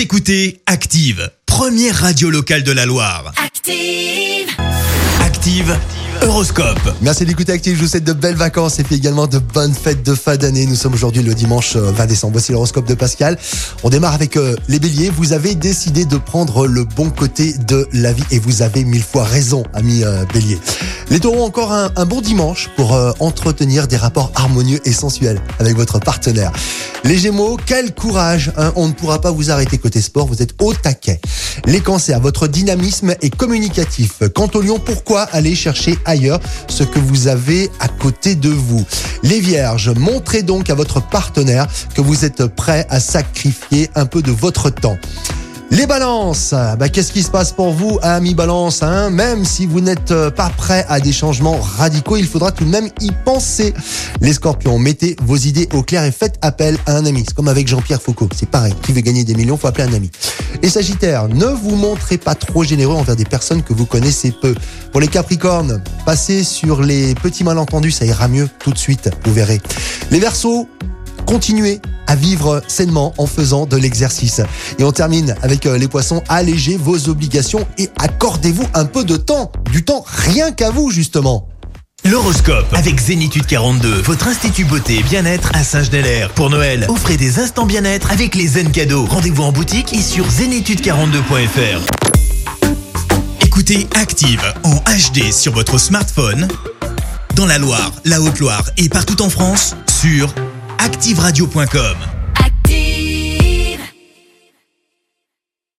Vous écoutez Active, première radio locale de la Loire. Active. Active, Horoscope. Merci d'écouter Active, je vous souhaite de belles vacances et puis également de bonnes fêtes de fin d'année. Nous sommes aujourd'hui le dimanche euh, 20 décembre. Voici l'horoscope de Pascal. On démarre avec euh, les béliers. Vous avez décidé de prendre le bon côté de la vie et vous avez mille fois raison, ami euh, bélier. Les taureaux, encore un, bon dimanche pour euh, entretenir des rapports harmonieux et sensuels avec votre partenaire. Les gémeaux, quel courage hein. On ne pourra pas vous arrêter côté sport, vous êtes au taquet. Les cancers, votre dynamisme est communicatif. Quant au lion, pourquoi aller chercher ailleurs ce que vous avez à côté de vous? Les vierges, montrez donc à votre partenaire que vous êtes prêt à sacrifier un peu de votre temps. Les balances, bah, qu'est-ce qui se passe pour vous, amis balance hein? Même si vous n'êtes euh, pas prêt à des changements radicaux, il faudra tout de même y penser. Les scorpions, mettez vos idées au clair et faites appel à un ami. C'est comme avec Jean-Pierre Foucault, c'est pareil. Qui veut gagner des millions, faut appeler un ami. Les sagittaires, ne vous montrez pas trop généreux envers des personnes que vous connaissez peu. Pour les capricornes, passez sur les petits malentendus, ça ira mieux tout de suite, vous verrez. Les versos, continuez à vivre sainement en faisant de l'exercice. Et on termine avec euh, les poissons, allégez vos obligations et accordez-vous un peu de temps, du temps rien qu'à vous justement. L'horoscope avec Zénitude 42, votre institut beauté et bien-être à Saint-Genélaire. Pour Noël, offrez des instants bien-être avec les zen cadeaux. Rendez-vous en boutique et sur zénitude42.fr. Écoutez Active en HD sur votre smartphone, dans la Loire, la Haute-Loire et partout en France, sur activeradio.com.